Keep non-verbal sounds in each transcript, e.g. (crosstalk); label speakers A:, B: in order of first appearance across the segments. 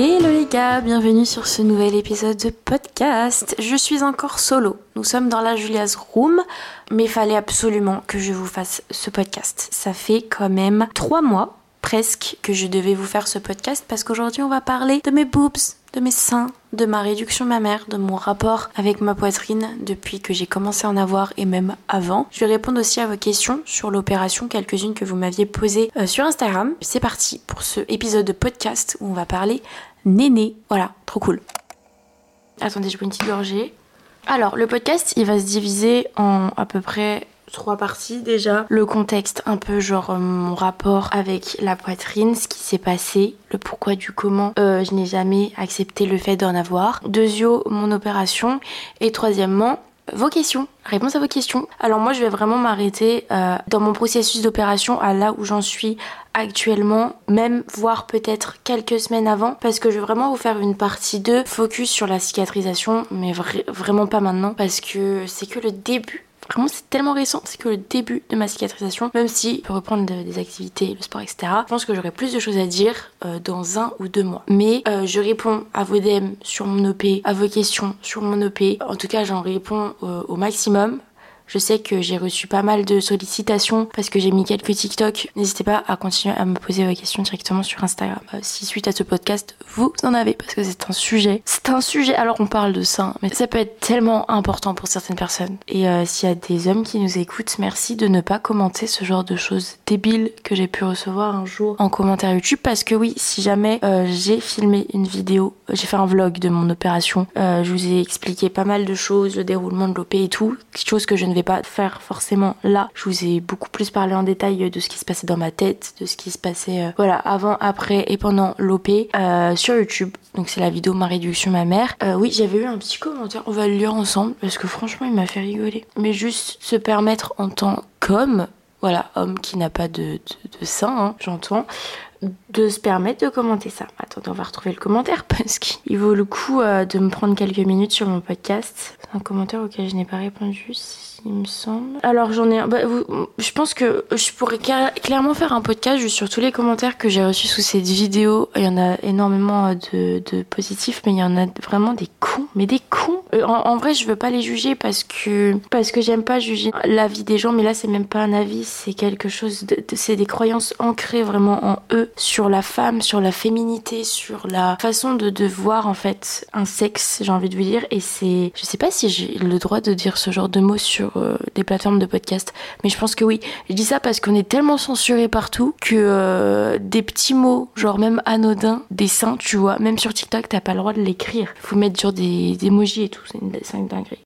A: Hello les gars, bienvenue sur ce nouvel épisode de podcast. Je suis encore solo. Nous sommes dans la Julia's Room, mais fallait absolument que je vous fasse ce podcast. Ça fait quand même trois mois presque que je devais vous faire ce podcast parce qu'aujourd'hui on va parler de mes boobs, de mes seins, de ma réduction mammaire, de mon rapport avec ma poitrine depuis que j'ai commencé à en avoir et même avant. Je vais répondre aussi à vos questions sur l'opération, quelques-unes que vous m'aviez posées euh, sur Instagram. C'est parti pour ce épisode de podcast où on va parler néné. Voilà, trop cool. Attendez, je prends une petite gorgée. Alors, le podcast, il va se diviser en à peu près trois parties déjà. Le contexte, un peu genre euh, mon rapport avec la poitrine, ce qui s'est passé, le pourquoi du comment euh, je n'ai jamais accepté le fait d'en avoir. Deuxio, mon opération. Et troisièmement, vos questions, réponse à vos questions. Alors moi je vais vraiment m'arrêter euh, dans mon processus d'opération à là où j'en suis actuellement, même voire peut-être quelques semaines avant, parce que je vais vraiment vous faire une partie 2 focus sur la cicatrisation, mais vraiment pas maintenant, parce que c'est que le début Vraiment, c'est tellement récent, c'est que le début de ma cicatrisation, même si je peux reprendre des activités, le sport, etc. Je pense que j'aurai plus de choses à dire euh, dans un ou deux mois. Mais euh, je réponds à vos DM sur mon OP, à vos questions sur mon OP. En tout cas, j'en réponds euh, au maximum. Je sais que j'ai reçu pas mal de sollicitations parce que j'ai mis quelques TikTok. N'hésitez pas à continuer à me poser vos questions directement sur Instagram. Euh, si suite à ce podcast, vous en avez parce que c'est un sujet. C'est un sujet, alors on parle de ça, mais ça peut être tellement important pour certaines personnes. Et euh, s'il y a des hommes qui nous écoutent, merci de ne pas commenter ce genre de choses débiles que j'ai pu recevoir un jour en commentaire YouTube parce que oui, si jamais euh, j'ai filmé une vidéo, j'ai fait un vlog de mon opération, je vous ai expliqué pas mal de choses, le déroulement de l'OP et tout, chose que je ne vais pas faire forcément là. Je vous ai beaucoup plus parlé en détail de ce qui se passait dans ma tête, de ce qui se passait euh, voilà avant, après et pendant l'OP euh, sur YouTube. Donc c'est la vidéo ma réduction ma mère. Euh, oui, j'avais eu un petit commentaire, on va le lire ensemble parce que franchement il m'a fait rigoler. Mais juste se permettre en tant qu'homme, voilà, homme qui n'a pas de, de, sein, hein, j'entends, de se permettre de commenter ça. Attendez, on va retrouver le commentaire (laughs) parce qu'il vaut le coup de me prendre quelques minutes sur mon podcast. C'est un commentaire auquel je n'ai pas répondu il me semble. Alors j'en ai. Bah, je pense que je pourrais clairement faire un podcast sur tous les commentaires que j'ai reçus sous cette vidéo. Il y en a énormément de, de positifs, mais il y en a vraiment des cons. Mais des cons. Euh, en, vrai, je veux pas les juger parce que parce que j'aime pas juger l'avis des gens. Mais là, c'est même pas un avis, c'est quelque chose. C'est des croyances ancrées vraiment en eux sur la femme, sur la féminité, sur la façon de, de voir en fait un sexe. J'ai envie de vous dire. Et c'est. Je sais pas si j'ai le droit de dire ce genre de mots sur euh, des plateformes de podcast. Mais je pense que oui. Je dis ça parce qu'on est tellement censuré partout que euh, des petits mots, genre même anodins, des seins, tu vois, même sur TikTok, t'as pas le droit de l'écrire. Faut mettre sur des, des emojis et tout, c'est une, une dinguerie.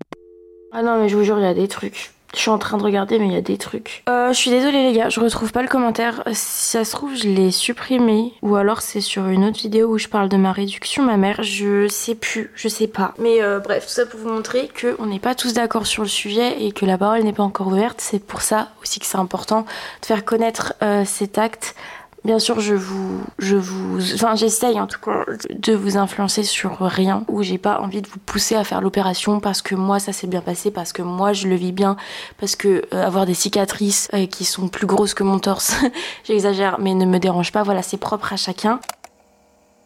A: Ah non, mais je vous jure, il y a des trucs. Je suis en train de regarder, mais il y a des trucs. Euh, je suis désolée, les gars, je retrouve pas le commentaire. Si ça se trouve, je l'ai supprimé. Ou alors, c'est sur une autre vidéo où je parle de ma réduction, ma mère. Je sais plus, je sais pas. Mais euh, bref, tout ça pour vous montrer qu'on n'est pas tous d'accord sur le sujet et que la parole n'est pas encore ouverte. C'est pour ça aussi que c'est important de faire connaître euh, cet acte Bien sûr, je vous, je vous, enfin, j'essaye en tout cas de vous influencer sur rien où j'ai pas envie de vous pousser à faire l'opération parce que moi ça s'est bien passé, parce que moi je le vis bien, parce que euh, avoir des cicatrices euh, qui sont plus grosses que mon torse, (laughs) j'exagère, mais ne me dérange pas. Voilà, c'est propre à chacun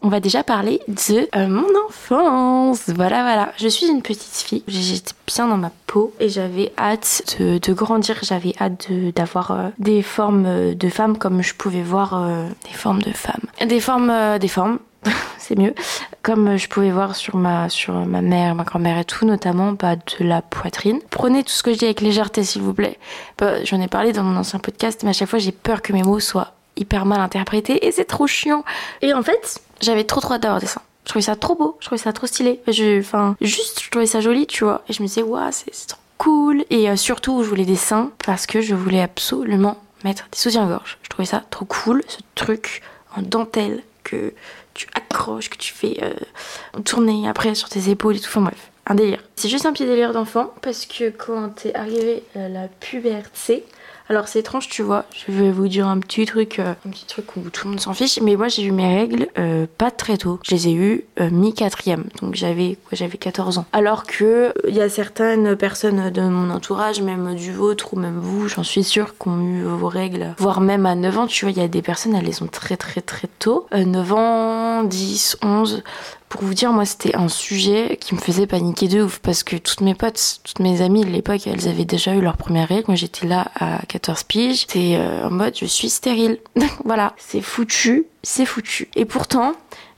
A: on va déjà parler de euh, mon enfance. Voilà, voilà. Je suis une petite fille. J'étais bien dans ma peau et j'avais hâte de, grandir. J'avais hâte d'avoir euh, des formes euh, de femmes comme je pouvais voir des formes de femmes. Des formes, des formes. (laughs) c'est mieux. Comme je pouvais voir sur ma, sur ma mère, ma grand-mère et tout, notamment bah, de la poitrine. Prenez tout ce que je dis avec légèreté, s'il vous plaît. Bah, j'en ai parlé dans mon ancien podcast, mais à chaque fois, j'ai peur que mes mots soient hyper mal interprétés et c'est trop chiant. Et en fait, j'avais trop trop hâte d'avoir des seins. Je trouvais ça trop beau, je trouvais ça trop stylé. Enfin, juste, je trouvais ça joli, tu vois. Et je me disais, waouh, c'est trop cool. Et euh, surtout, je voulais des seins parce que je voulais absolument mettre des soutiens-gorge. Je trouvais ça trop cool, ce truc en dentelle que tu accroches, que tu fais euh, tourner après sur tes épaules et tout. Enfin bref, un délire. C'est juste un petit délire d'enfant parce que quand t'es arrivé à la puberté, Alors c'est étrange, tu vois. Je vais vous dire un petit truc, euh, un petit truc où tout le monde s'en fiche. Mais moi j'ai eu mes règles euh, pas très tôt. Je les ai eues euh, mi quatrième, donc j'avais j'avais 14 ans. Alors que il y a certaines personnes de mon entourage, même du vôtre ou même vous, j'en suis sûre, qui ont eu vos règles, voire même à 9 ans. Tu vois, il y a des personnes, elles les ont très très très tôt, 9 ans, 10, 11. Pour vous dire, moi, c'était un sujet qui me faisait paniquer de ouf parce que toutes mes potes, toutes mes amies de l'époque, elles avaient déjà eu leur première règle. Moi, j'étais là à 14 piges. J'étais euh, en mode, je suis stérile. (laughs) voilà, c'est foutu, c'est foutu. Et pourtant,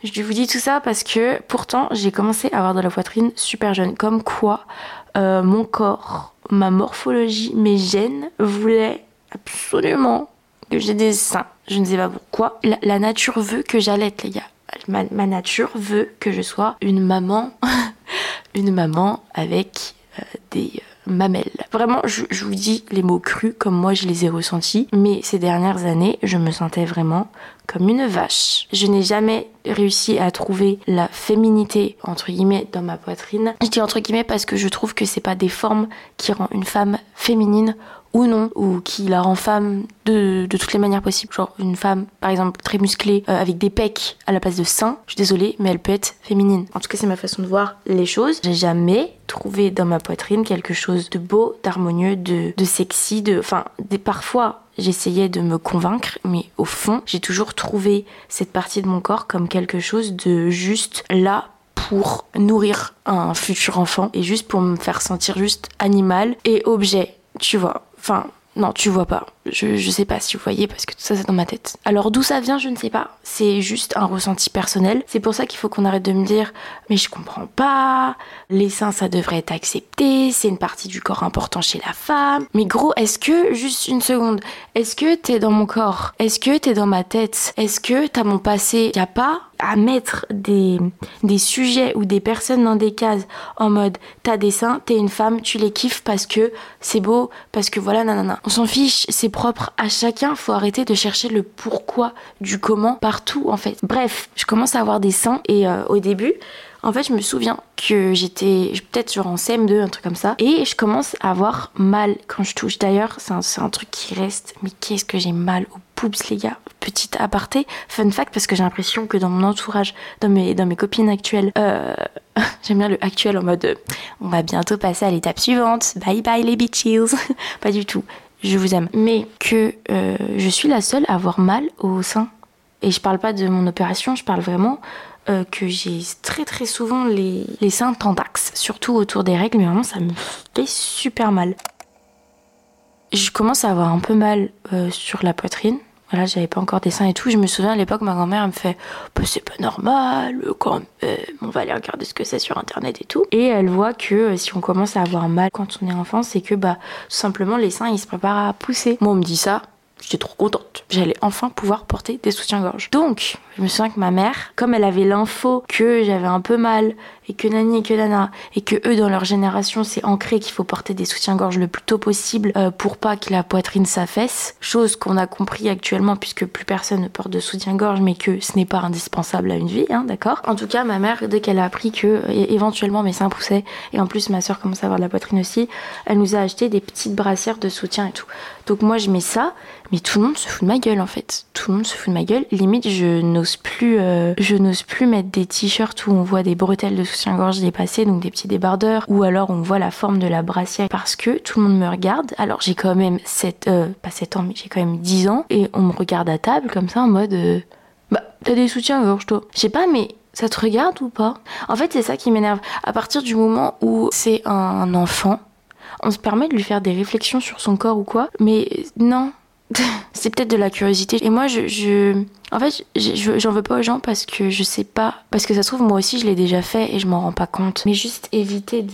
A: je vous dis tout ça parce que pourtant, j'ai commencé à avoir de la poitrine super jeune. Comme quoi, euh, mon corps, ma morphologie, mes gènes voulaient absolument que j'ai des seins. Je ne sais pas pourquoi. La, la nature veut que j'allaite, les gars ma, nature veut que je sois une maman, (laughs) une maman avec euh, des euh, mamelles. Vraiment, je, vous dis les mots crus comme moi je les ai ressentis, mais ces dernières années, je me sentais vraiment comme une vache. Je n'ai jamais réussi à trouver la féminité entre guillemets dans ma poitrine. Je dis entre guillemets parce que je trouve que c'est pas des formes qui rend une femme féminine ou non, ou qui la rend femme de, toutes les manières possibles. Genre une femme, par exemple, très musclée, euh, avec des pecs à la place de seins, je suis désolée, mais elle peut être féminine. En tout cas, c'est ma façon de voir les choses. J'ai jamais trouvé dans ma poitrine quelque chose de beau, d'harmonieux, de, sexy, de... Enfin, parfois, j'essayais de me convaincre, mais au fond, j'ai toujours trouvé cette partie de mon corps comme quelque chose de juste là pour nourrir un futur enfant et juste pour me faire sentir juste animal et objet, tu vois. Enfin, non, tu vois pas. Je, je sais pas si vous voyez parce que tout ça c'est dans ma tête. Alors d'où ça vient, je ne sais pas. C'est juste un ressenti personnel. C'est pour ça qu'il faut qu'on arrête de me dire mais je comprends pas. Les seins ça devrait être accepté. C'est une partie du corps important chez la femme. Mais gros, est-ce que juste une seconde, est-ce que t'es dans mon corps? Est-ce que t'es dans ma tête? Est-ce que t'as mon passé? Y a pas à mettre des, des sujets ou des personnes dans des cases en mode t'as des seins, t'es une femme, tu les kiffes parce que c'est beau, parce que voilà, nanana. On s'en fiche, c'est propre à chacun, faut arrêter de chercher le pourquoi du comment partout en fait. Bref, je commence à avoir des seins et euh, au début, en fait, je me souviens que j'étais peut-être genre en CM2, un truc comme ça, et je commence à avoir mal quand je touche. D'ailleurs, c'est un, truc qui reste, mais qu'est-ce que j'ai mal au boobs, les gars. Petite aparté, fun fact, parce que j'ai l'impression que dans mon entourage, dans mes, dans mes copines actuelles, euh, (laughs) j'aime bien le actuel en mode euh, on va bientôt passer à l'étape suivante, bye bye les bitches. (laughs) Pas du tout, je vous aime. Mais que euh, je suis la seule à avoir mal au sein. Et je parle pas de mon opération, je parle vraiment euh, que j'ai très très souvent les, les seins tendax, surtout autour des règles, mais vraiment ça me fait super mal. Je commence à avoir un peu mal euh, sur la poitrine, voilà, j'avais pas encore des seins et tout. Je me souviens à l'époque, ma grand-mère me fait bah, c'est pas normal, quand on va aller regarder ce que c'est sur internet et tout. Et elle voit que euh, si on commence à avoir mal quand on est enfant, c'est que bah tout simplement les seins ils se préparent à pousser. Moi on me dit ça, J'étais trop contente. J'allais enfin pouvoir porter des soutiens-gorge. Donc, je me souviens que ma mère, comme elle avait l'info que j'avais un peu mal et que Nani et que Nana et que eux dans leur génération c'est ancré qu'il faut porter des soutiens-gorge le plus tôt possible euh, pour pas que la poitrine s'affaisse, chose qu'on a compris actuellement puisque plus personne ne porte de soutien-gorge mais que ce n'est pas indispensable à une vie, hein, d'accord? En tout cas, ma mère dès qu'elle a appris que éventuellement mes seins poussaient et en plus ma soeur commençait à avoir de la poitrine aussi, elle nous a acheté des petites brassières de soutien et tout. Donc moi je mets ça, mais tout le monde se fout de ma gueule en fait. Tout le monde se fout de ma gueule. Limite je n'ose plus, euh, je n'ose plus mettre des t-shirts où on voit des bretelles de soutien-gorge dépassées, donc des petits débardeurs, ou alors on voit la forme de la brassière parce que tout le monde me regarde. Alors j'ai quand même 7, euh, pas 7 ans, mais j'ai quand même 10 ans, et on me regarde à table comme ça en mode, euh, bah t'as des soutiens-gorge toi. Je sais pas, mais ça te regarde ou pas? En fait, c'est ça qui m'énerve. À partir du moment où c'est un enfant, on se permet de lui faire des réflexions sur son corps ou quoi, mais non. C'est peut-être de la curiosité. Et moi, je, en fait, j'en veux pas aux gens parce que je sais pas. Parce que ça se trouve, moi aussi, je l'ai déjà fait et je m'en rends pas compte. Mais juste éviter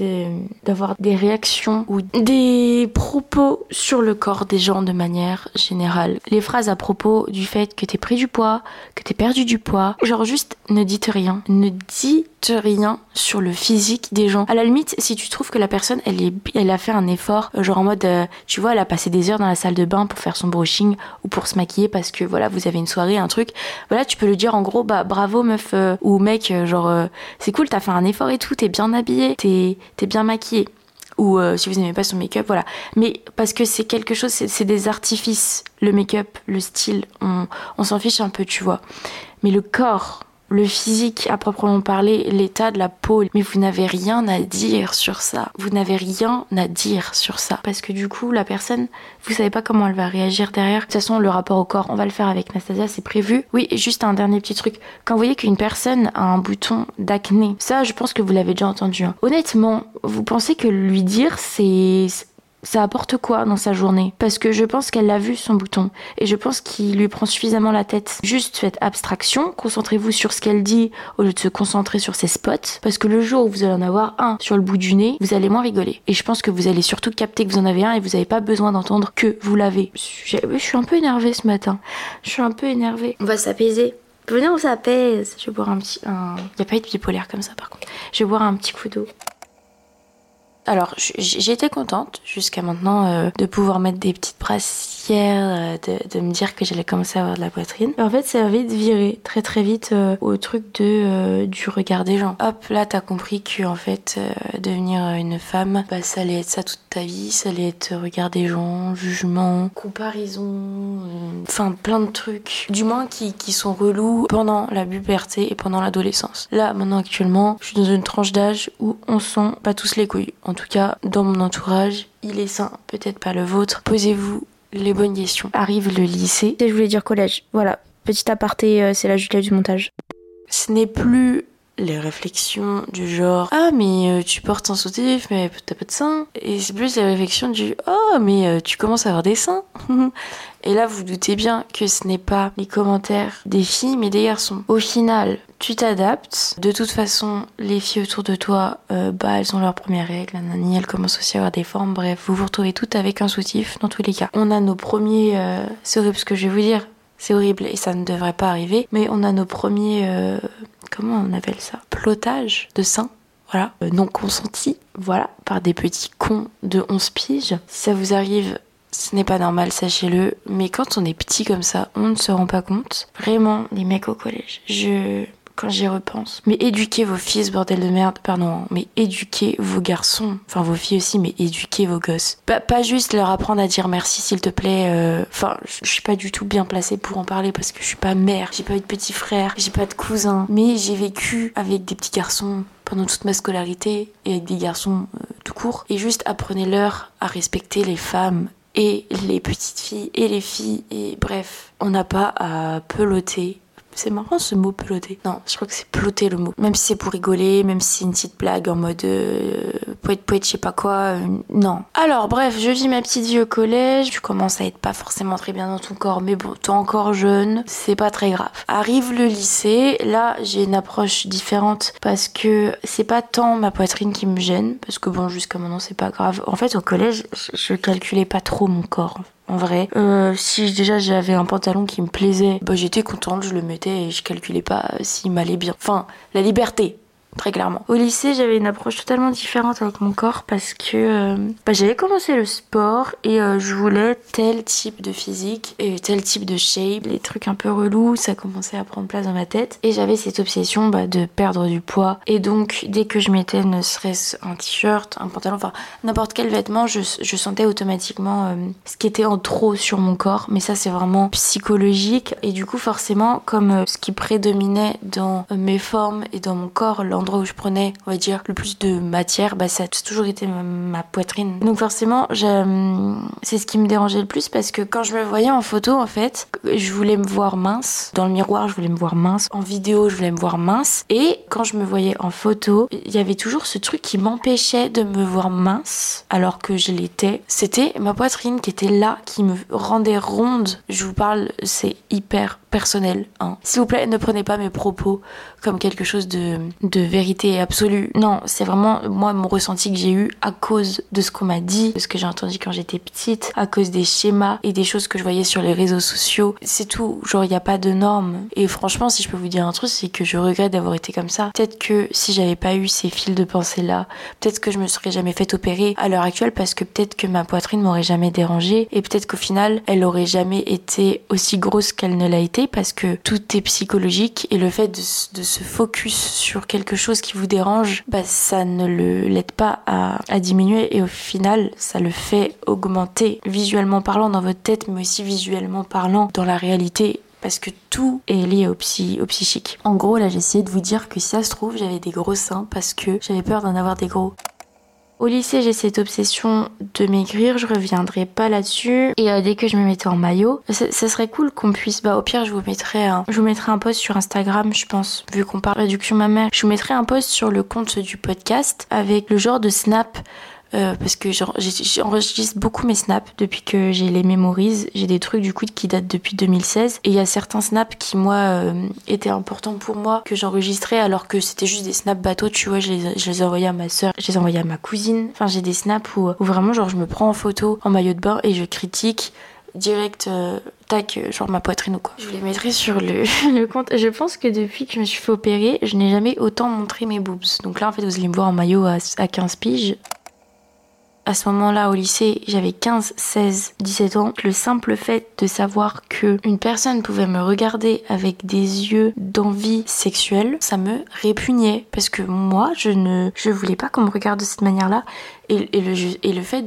A: d'avoir des réactions ou des propos sur le corps des gens de manière générale. Les phrases à propos du fait que t'es pris du poids, que t'es perdu du poids. Genre, juste ne dites rien. Ne dites rien sur le physique des gens. À la limite, si tu trouves que la personne, elle, elle a fait un effort, euh, genre en mode, euh, tu vois, elle a passé des heures dans la salle de bain pour faire son brushing ou pour se maquiller parce que voilà, vous avez une soirée, un truc voilà, tu peux lui dire en gros, bah bravo meuf euh, ou mec, euh, genre euh, c'est cool, t'as fait un effort et tout, t'es bien habillé, t'es bien maquillé. ou si vous n'aimez pas son make-up, voilà. Mais parce que c'est quelque chose, c'est des artifices. Le make-up, le style, on, on s'en fiche un peu, tu vois. Mais le corps, le physique à proprement parler, l'état de la peau. Mais vous n'avez rien à dire sur ça. Vous n'avez rien à dire sur ça. Parce que du coup, la personne, vous savez pas comment elle va réagir derrière. De toute façon, le rapport au corps, on va le faire avec Nastasia, c'est prévu. Oui, juste un dernier petit truc. Quand vous voyez qu'une personne a un bouton d'acné, ça, je pense que vous l'avez déjà entendu. Hein. Honnêtement, vous pensez que lui dire, c'est ça apporte quoi dans sa journée? Parce que je pense qu'elle a vu son bouton et je pense qu'il lui prend suffisamment la tête. Juste faites abstraction, concentrez-vous sur ce qu'elle dit au lieu de se concentrer sur ses spots. Parce que le jour où vous allez en avoir un sur le bout du nez, vous allez moins rigoler. Et je pense que vous allez surtout capter que vous en avez un et vous n'avez pas besoin d'entendre que vous l'avez. Je suis un peu énervée ce matin. Je suis un peu énervée. On va s'apaiser. Venez, on s'apaise. Je vais boire un petit. Un... Il n'y a pas eu de bipolaire comme ça par contre. Je vais boire un petit coup d'eau. Alors, j'ai été contente jusqu'à maintenant euh, de pouvoir mettre des petites brassières, euh, de, me dire que j'allais commencer à avoir de la poitrine. Et en fait, ça vite viré très très vite euh, au truc de du regard des gens. Hop, là, t'as compris que en fait, devenir une femme, bah, ça allait être ça toute ta vie, ça allait être regard des gens, jugement, comparaison, enfin plein de trucs, du moins qui, qui sont relous pendant la puberté et pendant l'adolescence. Là, maintenant actuellement, je suis dans une tranche d'âge où on sent pas tous les couilles en tout cas dans mon entourage, il est sain, peut-être pas le vôtre. Posez-vous les bonnes questions. Arrive le lycée.
B: Je voulais dire collège. Voilà, petit aparté, euh, c'est la Julia du montage.
A: Ce n'est plus les réflexions du genre ah mais euh, tu portes un soutif mais t'as pas de seins et c'est plus les réflexions du oh mais euh, tu commences à avoir des seins (laughs) et là vous doutez bien que ce n'est pas les commentaires des filles mais des garçons au final tu t'adaptes. De toute façon les filles autour de toi euh, bah elles ont leurs premières règles nanani elles commencent aussi à avoir des formes. Bref vous vous retrouvez toutes avec un soutif dans tous les cas. On a nos premiers c'est horrible ce que je vais vous dire. C'est horrible et ça ne devrait pas arriver. Mais on a nos premiers comment on appelle ça? Plotage de sein voilà, euh, non consenti, voilà, par des petits cons de 11 piges. Si ça vous arrive, ce n'est pas normal, sachez-le, mais quand on est petit comme ça, on ne se rend pas compte. Vraiment, les mecs au collège, je quand j'y repense. Mais éduquez vos fils, bordel de merde, pardon, hein. mais éduquez vos garçons, enfin vos filles aussi, mais éduquez vos gosses. Pas, pas juste leur apprendre à dire merci s'il te plaît. Euh, enfin, je suis pas du tout bien placée pour en parler parce que je suis pas mère, j'ai pas eu de petit frère, j'ai pas de cousin, mais j'ai vécu avec des petits garçons pendant toute ma scolarité et avec des garçons euh, tout court. Et juste apprenez-leur à respecter les femmes et les petites filles et les filles et bref, on n'a pas à peloter c'est marrant ce mot peloter. Non, je crois que c'est peloter le mot. Même si c'est pour rigoler, même si c'est une petite blague en mode euh, poète poète, je sais pas quoi. Euh, non. Alors, bref, je vis ma petite vie au collège. Tu commences à être pas forcément très bien dans ton corps, mais bon, t'es encore jeune, c'est pas très grave. Arrive le lycée. Là, j'ai une approche différente parce que c'est pas tant ma poitrine qui me gêne, parce que bon, jusqu'à maintenant, c'est pas grave. En fait, au collège, je calculais pas trop mon corps en vrai. Euh, si déjà j'avais un pantalon qui me plaisait, bah j'étais contente, je le mettais et je calculais pas s'il m'allait bien. Enfin, la liberté, très clairement. Au lycée, j'avais une approche totalement différente avec mon corps parce que euh, bah, j'avais commencé le sport et euh, je voulais tel type de physique et tel type de shape. Les trucs un peu relous, ça commençait à prendre place dans ma tête et j'avais cette obsession bah, de perdre du poids. Et donc, dès que je mettais ne serait-ce un t-shirt, un pantalon, enfin n'importe quel vêtement, je, sentais automatiquement euh, ce qui était en trop sur mon corps. Mais ça, c'est vraiment psychologique et du coup, forcément, comme ce qui prédominait dans mes formes et dans mon corps, où je prenais, on va dire, le plus de matière, bah, ça a toujours été ma, poitrine. Donc forcément, c'est ce qui me dérangeait le plus parce que quand je me voyais en photo, en fait, je voulais me voir mince. Dans le miroir, je voulais me voir mince. En vidéo, je voulais me voir mince. Et quand je me voyais en photo, il y avait toujours ce truc qui m'empêchait de me voir mince alors que je l'étais. C'était ma poitrine qui était là, qui me rendait ronde. Je vous parle, c'est hyper personnel. Hein. S'il vous plaît, ne prenez pas mes propos comme quelque chose de, de vérité absolue. Non, c'est vraiment moi mon ressenti que j'ai eu à cause de ce qu'on m'a dit, de ce que j'ai entendu quand j'étais petite, à cause des schémas et des choses que je voyais sur les réseaux sociaux. C'est tout. Genre, il n'y a pas de normes. Et franchement, si je peux vous dire un truc, c'est que je regrette d'avoir été comme ça. Peut-être que si j'avais pas eu ces fils de pensée là, peut-être que je me serais jamais fait opérer à l'heure actuelle parce que peut-être que ma poitrine m'aurait jamais dérangée et peut-être qu'au final, elle aurait jamais été aussi grosse qu'elle ne l'a été parce que tout est psychologique et le fait de, se focus sur quelque chose qui vous dérange, bah, ça ne l'aide pas à, diminuer et au final, ça le fait augmenter visuellement parlant dans votre tête, mais aussi visuellement parlant dans la réalité parce que tout est lié au, psy, au psychique. En gros, là, essayé de vous dire que si ça se trouve, j'avais des gros seins parce que j'avais peur d'en avoir des gros. Au lycée, j'ai cette obsession de maigrir, je reviendrai pas là-dessus. Et euh, dès que je me mettais en maillot, ça, serait cool qu'on puisse. Bah, au pire, je vous mettrai un, je vous mettrai un post sur Instagram, je pense, vu qu'on parle réduction mammaire. Je vous mettrai un post sur le compte du podcast avec le genre de snap euh, parce que j'enregistre beaucoup mes snaps depuis que j'ai les mémorise. J'ai des trucs du coup qui datent depuis 2016 et il y a certains snaps qui moi euh, étaient importants pour moi que j'enregistrais alors que c'était juste des snaps bateaux. Tu vois, je les, envoyais à ma soeur, je les envoyais à ma cousine. Enfin, j'ai des snaps où, vraiment genre je me prends en photo en maillot de bain et je critique direct euh, tac genre ma poitrine ou quoi. Je les mettrai sur le, (laughs) le, compte. Je pense que depuis que je me suis fait opérer, je n'ai jamais autant montré mes boobs. Donc là en fait vous allez me voir en maillot à, à 15 piges à ce moment-là au lycée, j'avais 15, 16, 17 ans. Le simple fait de savoir que une personne pouvait me regarder avec des yeux d'envie sexuelle, ça me répugnait parce que moi, je ne je voulais pas qu'on me regarde de cette manière-là et, et, le, et le fait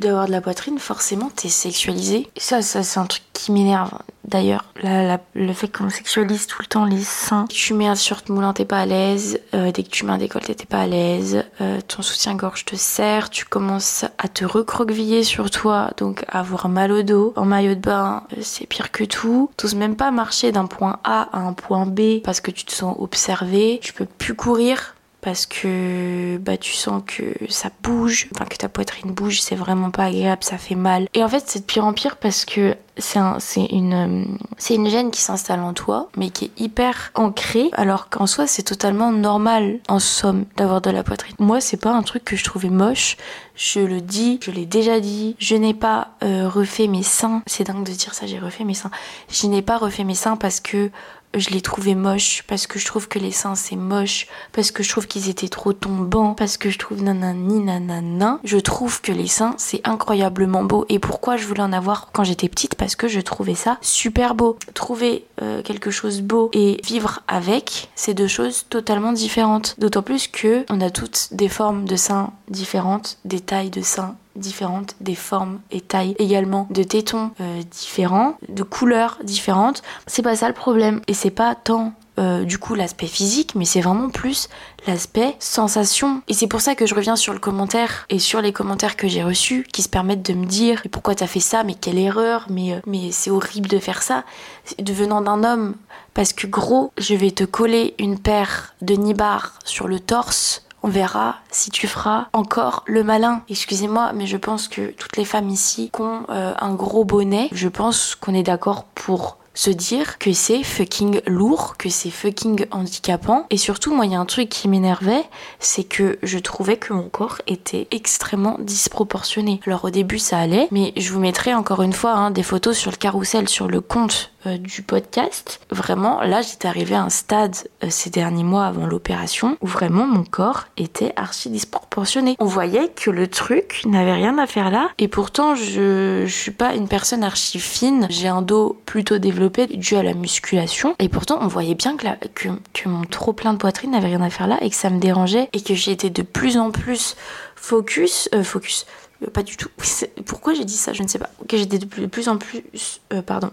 A: d'avoir de, la poitrine, forcément, t'es sexualisé. ça, ça c'est un truc qui m'énerve. D'ailleurs, le fait qu'on sexualise tout le temps les seins. Tu mets un short moulant, t'es pas à l'aise. Euh, dès que tu mets un décolleté, t'es pas à l'aise. Euh, ton soutien-gorge te serre. Tu commences à te recroqueviller sur toi, donc à avoir mal au dos. En maillot de bain, euh, c'est pire que tout. T'oses même pas marcher d'un point A à un point B parce que tu te sens observé. Tu peux plus courir parce que bah tu sens que ça bouge, enfin que ta poitrine bouge, c'est vraiment pas agréable, ça fait mal. Et en fait, c'est de pire en pire parce que c'est un, une c'est une gêne qui s'installe en toi mais qui est hyper ancrée alors qu'en soi c'est totalement normal en somme d'avoir de la poitrine. Moi, c'est pas un truc que je trouvais moche, je le dis, je l'ai déjà dit, je n'ai pas euh, refait mes seins. C'est dingue de dire ça, j'ai refait mes seins. Je n'ai pas refait mes seins parce que je les trouvais moches, parce que je trouve que les seins c'est moche, parce que je trouve qu'ils étaient trop tombants, parce que je trouve nanani nanana. Je trouve que les seins c'est incroyablement beau. Et pourquoi je voulais en avoir quand j'étais petite? Parce que je trouvais ça super beau. Trouver euh, quelque chose beau et vivre avec, c'est deux choses totalement différentes. D'autant plus que on a toutes des formes de seins différentes, des tailles de seins différentes, des formes et tailles également, de tétons euh, différents, de couleurs différentes. C'est pas ça le problème. Et c'est pas tant euh, du coup l'aspect physique, mais c'est vraiment plus l'aspect sensation. Et c'est pour ça que je reviens sur le commentaire et sur les commentaires que j'ai reçus qui se permettent de me dire mais pourquoi t'as fait ça, mais quelle erreur, mais, euh, mais c'est horrible de faire ça, devenant d'un homme. Parce que gros, je vais te coller une paire de nibards sur le torse on verra si tu feras encore le malin. Excusez-moi, mais je pense que toutes les femmes ici qui ont euh, un gros bonnet, je pense qu'on est d'accord pour se dire que c'est fucking lourd, que c'est fucking handicapant. Et surtout, moi, il y a un truc qui m'énervait, c'est que je trouvais que mon corps était extrêmement disproportionné. Alors au début, ça allait, mais je vous mettrai encore une fois hein, des photos sur le carrousel, sur le compte euh, du podcast. Vraiment, là, j'étais arrivée à un stade euh, ces derniers mois avant l'opération où vraiment mon corps était archi disproportionné. On voyait que le truc n'avait rien à faire là. Et pourtant, je, je suis pas une personne archi fine. J'ai un dos plutôt développé dû à la musculation. Et pourtant, on voyait bien que, que, que mon trop plein de poitrine n'avait rien à faire là et que ça me dérangeait et que j'étais de plus en plus focus, euh, focus, pas du tout. (laughs) Pourquoi j'ai dit ça? Je ne sais pas. Que j'étais de plus en plus, pardon,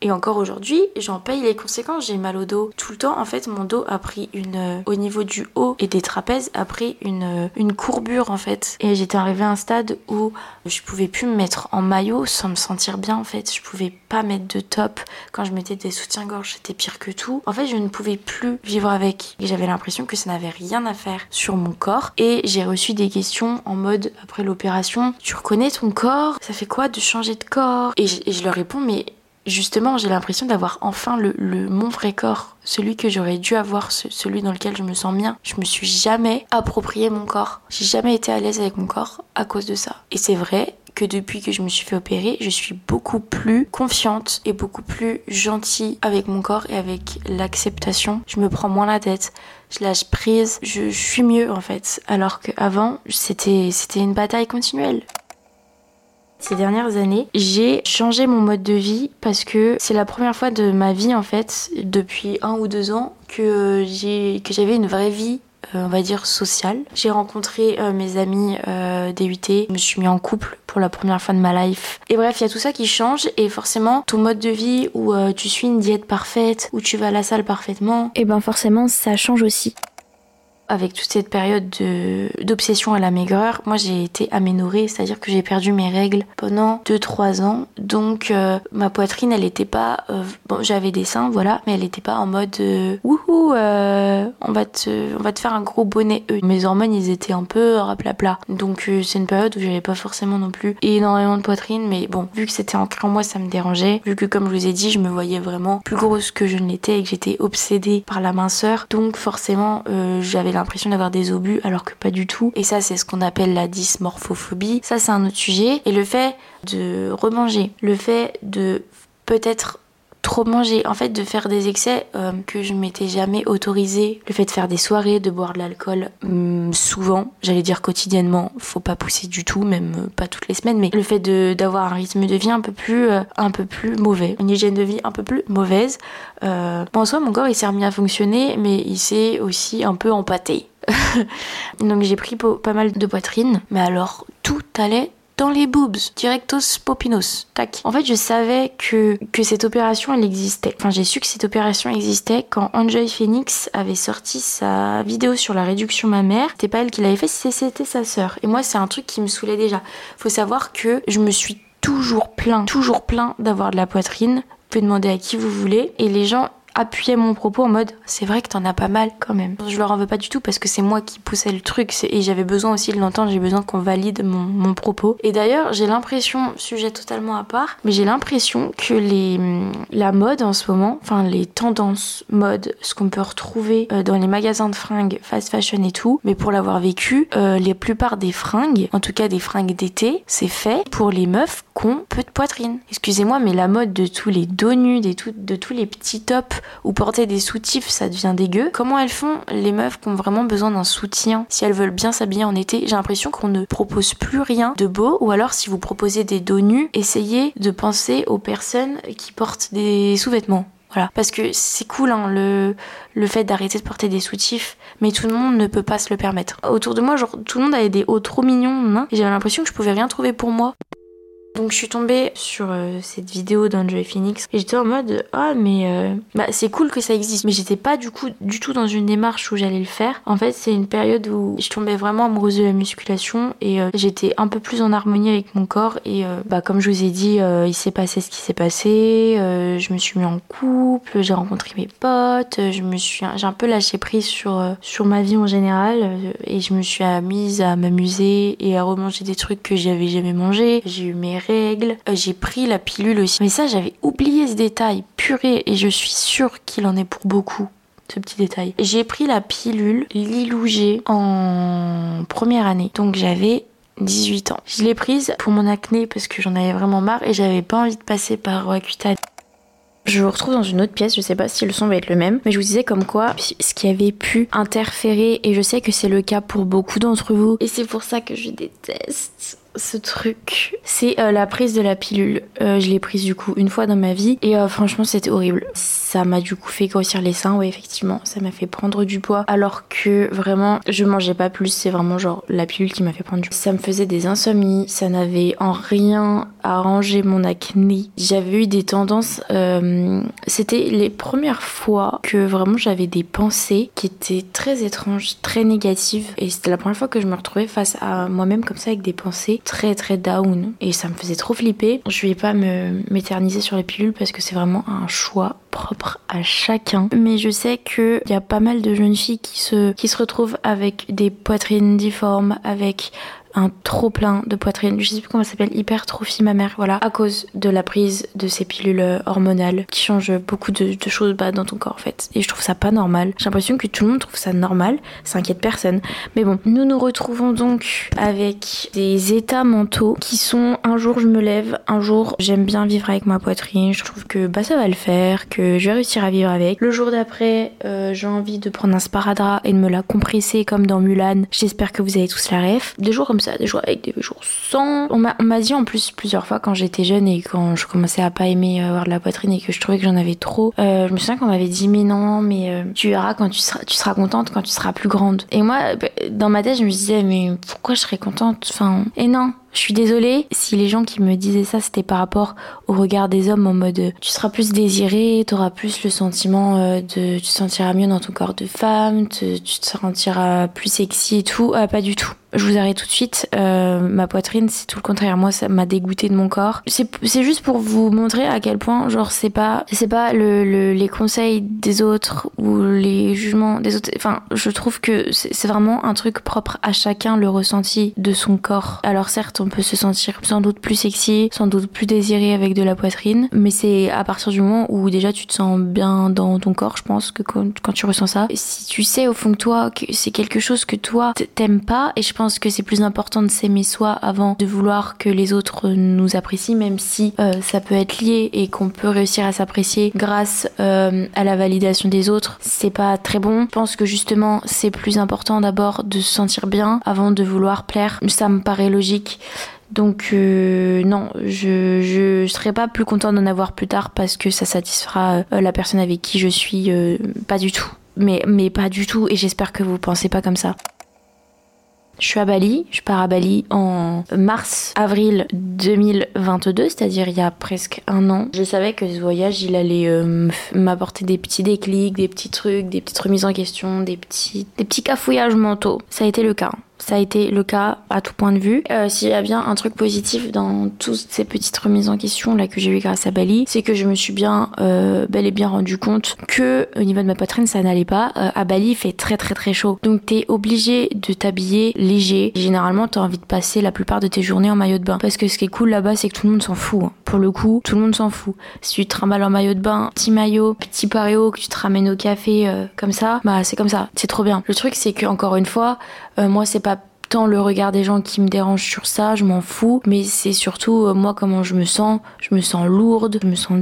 A: et encore aujourd'hui, j'en paye les conséquences. J'ai mal au dos tout le temps. En fait, mon dos a pris une, euh, au niveau du haut et des trapèzes, a pris une, euh, une courbure en fait. Et j'étais arrivée à un stade où je pouvais plus me mettre en maillot sans me sentir bien en fait. Je pouvais pas mettre de top. Quand je mettais des soutiens-gorge, c'était pire que tout. En fait, je ne pouvais plus vivre avec. Et j'avais l'impression que ça n'avait rien à faire sur mon corps. Et j'ai reçu des questions en mode après l'opération, tu reconnais ton corps? Ça fait quoi de changer de corps? Et je leur réponds, mais justement, j'ai l'impression d'avoir enfin le, mon vrai corps, celui que j'aurais dû avoir, celui dans lequel je me sens bien. Je me suis jamais approprié mon corps. J'ai jamais été à l'aise avec mon corps à cause de ça. Et c'est vrai que depuis que je me suis fait opérer, je suis beaucoup plus confiante et beaucoup plus gentille avec mon corps et avec l'acceptation. Je me prends moins la tête, je lâche prise, je, suis mieux en fait. Alors qu'avant, c'était une bataille continuelle. Ces dernières années, j'ai changé mon mode de vie parce que c'est la première fois de ma vie en fait, depuis un ou deux ans, que j'ai j'avais une vraie vie euh, on va dire sociale. J'ai rencontré euh, mes amis euh, je me suis mis en couple pour la première fois de ma life. Et bref, il y a tout ça qui change et forcément ton mode de vie où tu suis une diète parfaite, où tu vas à la salle parfaitement.
B: Et ben forcément ça change aussi
A: avec toute cette période d'obsession à la maigreur, moi j'ai été aménorée, c'est-à-dire que j'ai perdu mes règles pendant 2-3 ans. Donc euh, ma poitrine, elle était pas... Euh, bon, j'avais des seins, voilà, mais elle était pas en mode... Euh, wouhou, on, va te, on va te faire un gros bonnet. Mes hormones, ils étaient un peu raplapla. Donc c'est une période où j'avais pas forcément non plus énormément de poitrine, mais bon, vu que c'était ancré en moi, ça me dérangeait. Vu que comme je vous ai dit, je me voyais vraiment plus grosse que je ne l'étais et que j'étais obsédée par la minceur. Donc forcément, j'avais l'impression d'avoir des obus alors que pas du tout. Et ça, c'est ce qu'on appelle la dysmorphophobie. Ça, c'est un autre sujet. Et le fait de remanger, le fait de peut-être trop manger, en fait de faire des excès euh, que je m'étais jamais autorisé, le fait de faire des soirées, de boire de l'alcool hum, souvent, j'allais dire quotidiennement, faut pas pousser du tout, même euh, pas toutes les semaines, mais le fait d'avoir un rythme de vie un peu plus euh, un peu plus mauvais, une hygiène de vie un peu plus mauvaise. bon, en soi, mon corps il s'est remis à fonctionner, mais il s'est aussi un peu empâté. (laughs) Donc j'ai pris pas mal de poitrine, mais alors tout allait dans les boobs, directos popinos. Tac. En fait, je savais que, que cette opération, elle existait. Enfin, j'ai su que cette opération existait quand Enjoy Phoenix avait sorti sa vidéo sur la réduction mammaire. C'était pas elle qui l'avait fait, c'était sa sœur. Et moi, c'est un truc qui me saoulait déjà. Faut savoir que je me suis toujours plein, toujours plein d'avoir de la poitrine. Vous pouvez demander à qui vous voulez. Et les gens appuyer mon propos en mode c'est vrai que t'en as pas mal quand même. Je leur en veux pas du tout parce que c'est moi qui poussais le truc et j'avais besoin aussi de l'entendre, j'ai besoin qu'on valide mon, propos. Et d'ailleurs, j'ai l'impression, sujet totalement à part, mais j'ai l'impression que les, la mode en ce moment, enfin les tendances mode, ce qu'on peut retrouver euh, dans les magasins de fringues, fast fashion et tout, mais pour l'avoir vécu, euh, les plupart des fringues, en tout cas des fringues d'été, c'est fait pour les meufs qui ont peu de poitrine. Excusez-moi, mais la mode de tous les dos nus, de tous les petits tops ou porter des soutifs, ça devient dégueu. Comment elles font les meufs qui ont vraiment besoin d'un soutien? Si elles veulent bien s'habiller en été J'ai l'impression qu'on ne propose plus rien de beau ou alors si vous proposez des dos nus, essayez de penser aux personnes qui portent des sous-vêtements. Voilà, parce que c'est cool hein, le, le fait d'arrêter de porter des soutifs, mais tout le monde ne peut pas se le permettre. Autour de moi, genre tout le monde avait des hauts trop mignons, hein, et j'avais l'impression que je pouvais rien trouver pour moi. Donc je suis tombée sur euh, cette vidéo d'Enjoy Phoenix et j'étais en mode ah mais euh, bah, c'est cool que ça existe mais j'étais pas du coup du tout dans une démarche où j'allais le faire. En fait c'est une période où je tombais vraiment amoureuse de la musculation et euh, j'étais un peu plus en harmonie avec mon corps et bah comme je vous ai dit il s'est passé ce qui s'est passé, je me suis mis en couple, j'ai rencontré mes potes, je me suis j'ai un peu lâché prise sur sur ma vie en général et je me suis mise à m'amuser et à remanger des trucs que j'avais jamais mangé. J'ai eu mes Euh, j'ai pris la pilule aussi. Mais ça, j'avais oublié ce détail. Purée. Et je suis sûre qu'il en est pour beaucoup ce petit détail. J'ai pris la pilule Lilougé en première année. Donc j'avais 18 ans. Je l'ai prise pour mon acné parce que j'en avais vraiment marre et j'avais pas envie de passer par Roaccutane. Je vous retrouve dans une autre pièce, je sais pas si le son va être le même, mais je vous disais comme quoi ce qui avait pu interférer, et je sais que c'est le cas pour beaucoup d'entre vous, et c'est pour ça que je déteste ce truc, c'est euh, la prise de la pilule. Euh, je l'ai prise du coup une fois dans ma vie et euh, franchement c'était horrible. Ça m'a du coup fait grossir les seins, ouais effectivement, ça m'a fait prendre du poids alors que vraiment je mangeais pas plus, c'est vraiment genre la pilule qui m'a fait prendre du poids. Ça me faisait des insomnies, ça n'avait en rien arrangé mon acné. J'avais eu des tendances, c'était les premières fois que vraiment j'avais des pensées qui étaient très étranges, très négatives et c'était la première fois que je me retrouvais face à moi-même comme ça avec des pensées très très down et ça me faisait trop flipper. Je vais pas me m'éterniser sur les pilules parce que c'est vraiment un choix propre à chacun. Mais je sais qu'il y a pas mal de jeunes filles qui se, qui se retrouvent avec des poitrines difformes, avec un trop plein de poitrine, je sais plus comment ça s'appelle, hypertrophie mammaire, voilà, à cause de la prise de ces pilules hormonales qui changent beaucoup de, choses bah, dans ton corps en fait. Et je trouve ça pas normal. J'ai l'impression que tout le monde trouve ça normal, ça inquiète personne. Mais bon, nous nous retrouvons donc avec des états mentaux qui sont un jour je me lève, un jour j'aime bien vivre avec ma poitrine, je trouve que bah ça va le faire, que je vais réussir à vivre avec. Le jour d'après, euh, j'ai envie de prendre un sparadrap et de me la compresser comme dans Mulan. J'espère que vous avez tous la ref. Des jours
B: ça, des jours avec, des jours sans. On m'a dit en plus plusieurs fois quand j'étais jeune et quand je commençais à pas aimer avoir de la poitrine et que je trouvais que j'en avais trop, euh, je me souviens qu'on m'avait dit mais non, mais euh, tu verras quand tu seras, tu seras contente quand tu seras plus grande. Et moi, bah, dans ma tête, je me disais mais pourquoi je serais contente? Enfin, et non, je suis désolée si les gens qui me disaient ça, c'était par rapport au regard des hommes en mode tu seras plus désiré, tu auras plus le sentiment euh, de tu te sentiras mieux dans ton corps de femme, tu te sentiras plus sexy et tout. Ah, pas du tout. Je vous arrête tout de suite. Euh, ma poitrine, c'est tout le contraire. Moi, ça m'a dégoûté de mon corps. C'est juste pour vous montrer à quel point, genre, c'est pas, c'est pas le, le, les conseils des autres ou les jugements des autres. Enfin, je trouve que c'est vraiment un truc propre à chacun, le ressenti de son corps. Alors certes, on peut se sentir sans doute plus sexy, sans doute plus désiré avec de la poitrine, mais c'est à partir du moment où déjà tu te sens bien dans ton corps, je pense que quand, tu ressens ça, si tu sais au fond de toi que c'est quelque chose que toi t'aimes pas, et je pense que c'est plus important de s'aimer soi avant de vouloir que les autres nous apprécient, même si euh, ça peut être lié et qu'on peut réussir à s'apprécier grâce euh, à la validation des autres, c'est pas très bon. Je pense que justement c'est plus important d'abord de se sentir bien avant de vouloir plaire. Ça me paraît logique. Donc euh, non, je, je serais pas plus content d'en avoir plus tard parce que ça satisfera euh, la personne avec qui je suis euh, pas du tout. Mais, pas du tout et j'espère que vous pensez pas comme ça. Je suis à Bali, je pars à Bali en mars-avril 2022, c'est-à-dire il y a presque un an. Je savais que ce voyage, il allait m'apporter des petits déclics, des petits trucs, des petites remises en question, des petits, des petits cafouillages mentaux. Ça a été le cas. Ça a été le cas à tout point de vue. Euh, S'il y a bien un truc positif dans toutes ces petites remises en question là que j'ai eu grâce à Bali, c'est que je me suis bien euh, bel et bien rendu compte que au niveau de ma poitrine ça n'allait pas. Euh, à Bali il fait très très très chaud, donc t'es obligé de t'habiller léger. Généralement t'as envie de passer la plupart de tes journées en maillot de bain parce que ce qui est cool là-bas c'est que tout le monde s'en fout. Hein. Pour le coup, tout le monde s'en fout. Si tu te trimbales en maillot de bain, petit maillot, petit paréo que tu te ramènes au café euh, comme ça, bah c'est comme ça, c'est trop bien. Le truc c'est que encore une fois, euh, moi c'est pas tant le regard des gens qui me dérange sur ça, je m'en fous, mais c'est surtout euh, moi comment je me sens, je me sens lourde, je me sens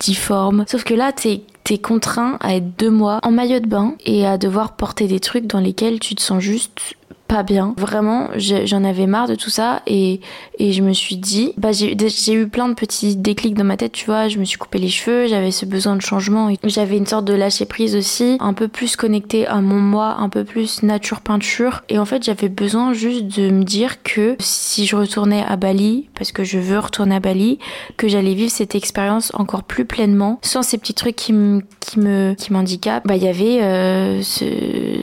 B: difforme. Sauf que là, t'es t'es contraint à être deux mois en maillot de bain et à devoir porter des trucs dans lesquels tu te sens juste pas bien. Vraiment, j'en avais marre de tout ça et, et je me suis dit, bah j'ai eu plein de petits déclics dans ma tête, tu vois. Je me suis coupé les cheveux, j'avais ce besoin de changement. J'avais une sorte de lâcher prise aussi, un peu plus connecté à mon moi, un peu plus nature peinture. Et en fait, j'avais besoin juste de me dire que si je retournais à Bali, parce que je veux retourner à Bali, que j'allais vivre cette expérience encore plus pleinement, sans ces petits trucs qui me qui me qui m'handicapent. Bah il y avait euh, ce,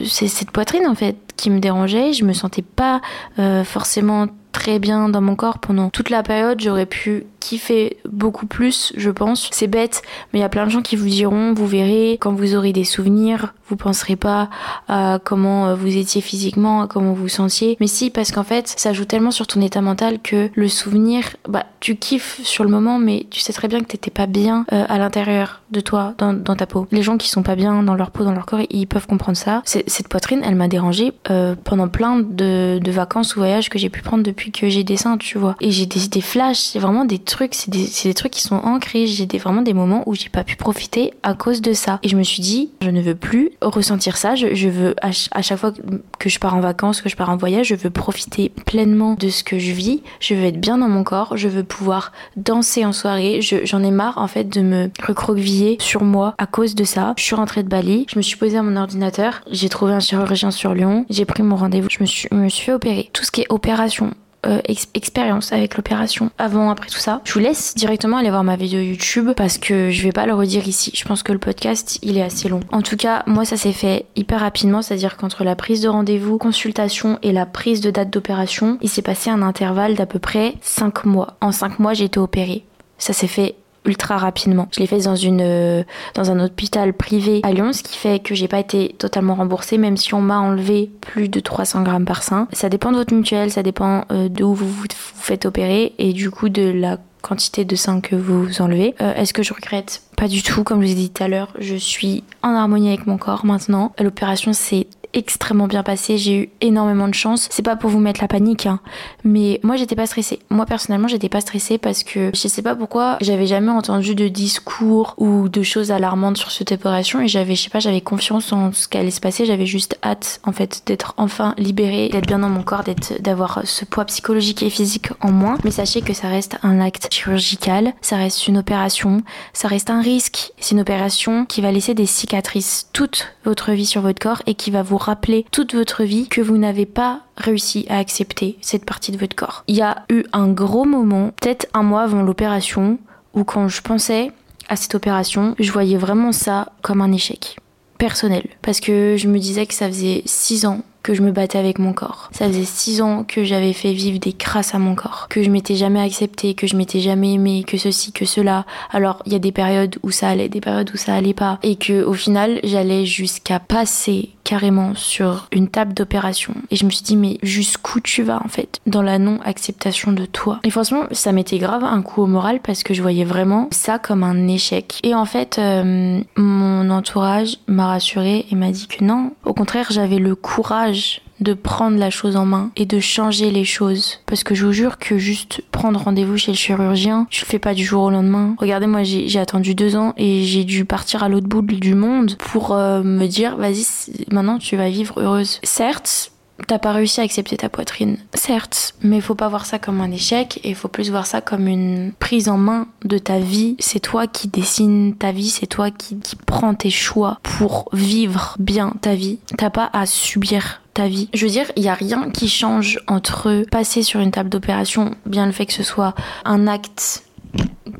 B: cette poitrine en fait qui me dérangeait. Je me sentais pas euh, forcément très bien dans mon corps pendant toute la période. J'aurais pu kiffer beaucoup plus, je pense. C'est bête, mais il y a plein de gens qui vous diront, vous verrez, quand vous aurez des souvenirs, vous penserez pas à comment vous étiez physiquement, à comment vous sentiez. Mais si, parce qu'en fait, ça joue tellement sur ton état mental que le souvenir, bah, tu kiffes sur le moment, mais tu sais très bien que t'étais pas bien euh, à l'intérieur de toi, dans, dans, ta peau. Les gens qui sont pas bien dans leur peau, dans leur corps, ils peuvent comprendre ça. Cette poitrine, elle m'a dérangée euh, pendant plein de, de vacances ou voyages que j'ai pu prendre depuis que j'ai des seins, tu vois. Et j'ai des, des flashs, c'est vraiment des trucs, c'est des, des, trucs qui sont ancrés. J'ai des, vraiment des moments où j'ai pas pu profiter à cause de ça. Et je me suis dit, je ne veux plus ressentir ça. Je, veux, à, à, chaque fois que je pars en vacances, que je pars en voyage, je veux profiter pleinement de ce que je vis. Je veux être bien dans mon corps. Je veux pouvoir danser en soirée. J'en ai marre, en fait, de me recroqueviller sur moi à cause de ça. Je suis rentrée de Bali. Je me suis posée à mon ordinateur. J'ai trouvé un chirurgien sur Lyon. J'ai pris mon rendez-vous. Je me suis, me suis fait opérer. Tout ce qui est opération, euh, expérience avec l'opération avant après tout ça. Je vous laisse directement aller voir ma vidéo YouTube parce que je vais pas le redire ici. Je pense que le podcast il est assez long. En tout cas, moi ça s'est fait hyper rapidement, c'est-à-dire qu'entre la prise de rendez-vous, consultation et la prise de date d'opération, il s'est passé un intervalle d'à peu près 5 mois. En 5 mois, j'ai été opérée. Ça s'est fait ultra rapidement. Je l'ai fait dans une euh, dans un hôpital privé à Lyon, ce qui fait que j'ai pas été totalement remboursée, même si on m'a enlevé plus de 300 grammes par sein. Ça dépend de votre mutuelle, ça dépend euh, de où vous vous faites opérer et du coup de la quantité de sein que vous enlevez. Euh, est-ce que je regrette? Pas du tout. Comme je vous ai dit tout à l'heure, je suis en harmonie avec mon corps maintenant. L'opération s'est extrêmement bien passé. J'ai eu énormément de chance. C'est pas pour vous mettre la panique, hein, mais moi j'étais pas stressée. Moi personnellement, j'étais pas stressée parce que je sais pas pourquoi, j'avais jamais entendu de discours ou de choses alarmantes sur cette opération et j'avais, je sais pas, j'avais confiance en ce qu'allait se passer. J'avais juste hâte, en fait, d'être enfin libérée, d'être bien dans mon corps, d'être, d'avoir ce poids psychologique et physique en moins. Mais sachez que ça reste un acte chirurgical, ça reste une opération, ça reste un risque. C'est une opération qui va laisser des cicatrices toute votre vie sur votre corps et qui va vous rappeler toute votre vie que vous n'avez pas réussi à accepter cette partie de votre corps. Il y a eu un gros moment, peut-être un mois avant l'opération, où quand je pensais à cette opération, je voyais vraiment ça comme un échec personnel. Parce que je me disais que ça faisait six ans que je me battais avec mon corps. Ça faisait six ans que j'avais fait vivre des crasses à mon corps, que je m'étais jamais acceptée, que je m'étais jamais aimée, que ceci, que cela. Alors il y a des périodes où ça allait, des périodes où ça allait pas, et que au final j'allais jusqu'à passer carrément sur une table d'opération. Et je me suis dit mais jusqu'où tu vas en fait dans la non-acceptation de toi? Et franchement ça m'était grave un coup au moral parce que je voyais vraiment ça comme un échec. Et en fait euh, mon entourage m'a rassurée et m'a dit que non, au contraire j'avais le courage de prendre la chose en main et de changer les choses. Parce que je vous jure que juste prendre rendez-vous chez le chirurgien, je le fais pas du jour au lendemain. Regardez, moi j'ai attendu deux ans et j'ai dû partir à l'autre bout du monde pour euh, me dire, vas-y, maintenant tu vas vivre heureuse. Certes, T'as pas réussi à accepter ta poitrine, certes, mais faut pas voir ça comme un échec et faut plus voir ça comme une prise en main de ta vie. C'est toi qui dessines ta vie, c'est toi qui, qui prends tes choix pour vivre bien ta vie. T'as pas à subir ta vie. Je veux dire, il y a rien qui change entre passer sur une table d'opération, bien le fait que ce soit un acte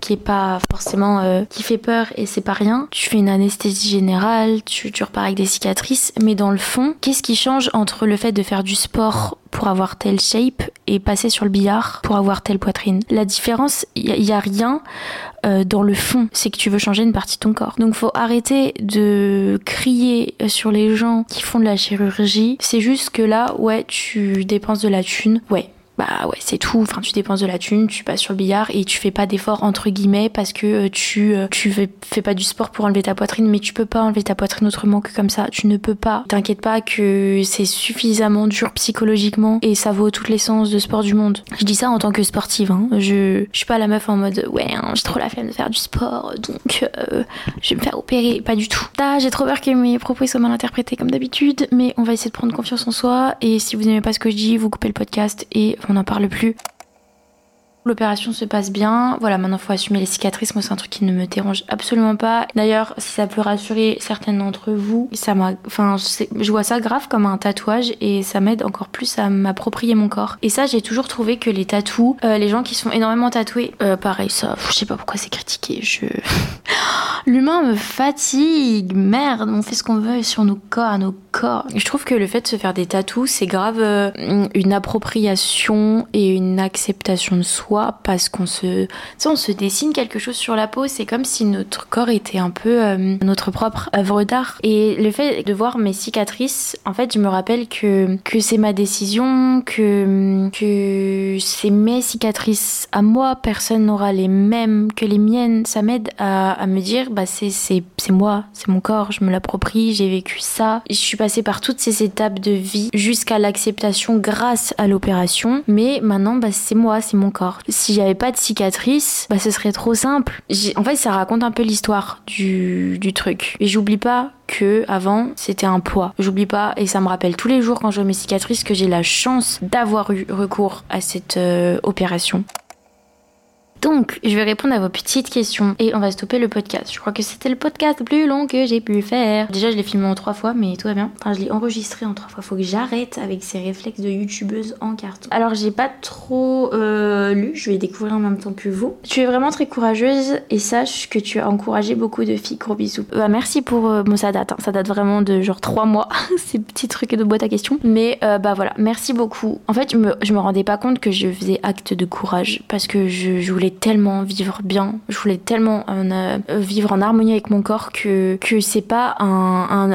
B: qui est pas forcément euh, qui fait peur et c'est pas rien. Tu fais une anesthésie générale, tu, repars avec des cicatrices, mais dans le fond, qu'est-ce qui change entre le fait de faire du sport pour avoir telle shape et passer sur le billard pour avoir telle poitrine? La différence, il y, a rien euh, dans le fond, c'est que tu veux changer une partie de ton corps. Donc faut arrêter de crier sur les gens qui font de la chirurgie. C'est juste que là, ouais, tu dépenses de la thune, ouais, bah ouais c'est tout. Enfin tu dépenses de la thune tu passes sur le billard et tu fais pas d'effort entre guillemets parce que euh, tu euh, fais, pas du sport pour enlever ta poitrine mais tu peux pas enlever ta poitrine autrement que comme ça. Tu ne peux pas. T'inquiète pas que c'est suffisamment dur psychologiquement et ça vaut toutes les séances de sport du monde. Je dis ça en tant que sportive hein. je je suis pas la meuf en mode ouais hein, j'ai trop la flemme de faire du sport donc euh, je vais me faire opérer. Pas du tout. Là j'ai trop peur que mes propos soient mal interprétés comme d'habitude mais on va essayer de prendre confiance en soi et si vous n'aimez pas ce que je dis vous coupez le podcast et on n'en parle plus. L'opération se passe bien. Voilà, maintenant faut assumer les cicatrices. Moi, c'est un truc qui ne me dérange absolument pas. D'ailleurs, si ça peut rassurer certaines d'entre vous, ça m'a, enfin, je vois ça grave comme un tatouage et ça m'aide encore plus à m'approprier mon corps. Et ça, j'ai toujours trouvé que les tatous, euh, les gens qui sont énormément tatoués, euh, pareil, ça, je sais pas pourquoi c'est critiqué. Je, (laughs) l'humain me fatigue. Merde, on fait ce qu'on veut sur nos corps, nos corps. Je trouve que le fait de se faire des tatous, c'est grave euh, une appropriation et une acceptation de soi parce qu'on se, on se dessine quelque chose sur la peau. C'est comme si notre corps était un peu euh, notre propre œuvre d'art. Et le fait de voir mes cicatrices, en fait, je me rappelle que, que c'est ma décision, que, que c'est mes cicatrices à moi. Personne n'aura les mêmes que les miennes. Ça m'aide à, à, me dire, bah, c'est, moi, c'est mon corps, je me l'approprie, j'ai vécu ça. Je suis passée par toutes ces étapes de vie jusqu'à l'acceptation grâce à l'opération. Mais maintenant, bah, c'est moi, c'est mon corps si j'avais pas de cicatrice, bah ce serait trop simple. En fait, ça raconte un peu l'histoire du, du truc. Et j'oublie pas que avant c'était un poids. J'oublie pas et ça me rappelle tous les jours quand je vois mes cicatrices que j'ai la chance d'avoir eu recours à cette euh, opération. Donc, je vais répondre à vos petites questions et on va stopper le podcast. Je crois que c'était le podcast le plus long que j'ai pu faire. Déjà, je l'ai filmé en trois fois, mais tout va bien. Enfin, je l'ai enregistré en trois fois. Faut que j'arrête avec ces réflexes de youtubeuse en carton. Alors, j'ai pas trop euh, lu. Je vais découvrir en même temps que vous. Tu es vraiment très courageuse et sache que tu as encouragé beaucoup de filles. Gros bisous. Bah, merci pour. Euh, bon, ça date. Hein. Ça date vraiment de genre trois mois. (laughs) ces petits trucs de boîte à questions. Mais euh, bah voilà, merci beaucoup. En fait, je me, rendais pas compte que je faisais acte de courage parce que je voulais tellement vivre bien, je voulais tellement euh, vivre en harmonie avec mon corps que, que c'est pas un,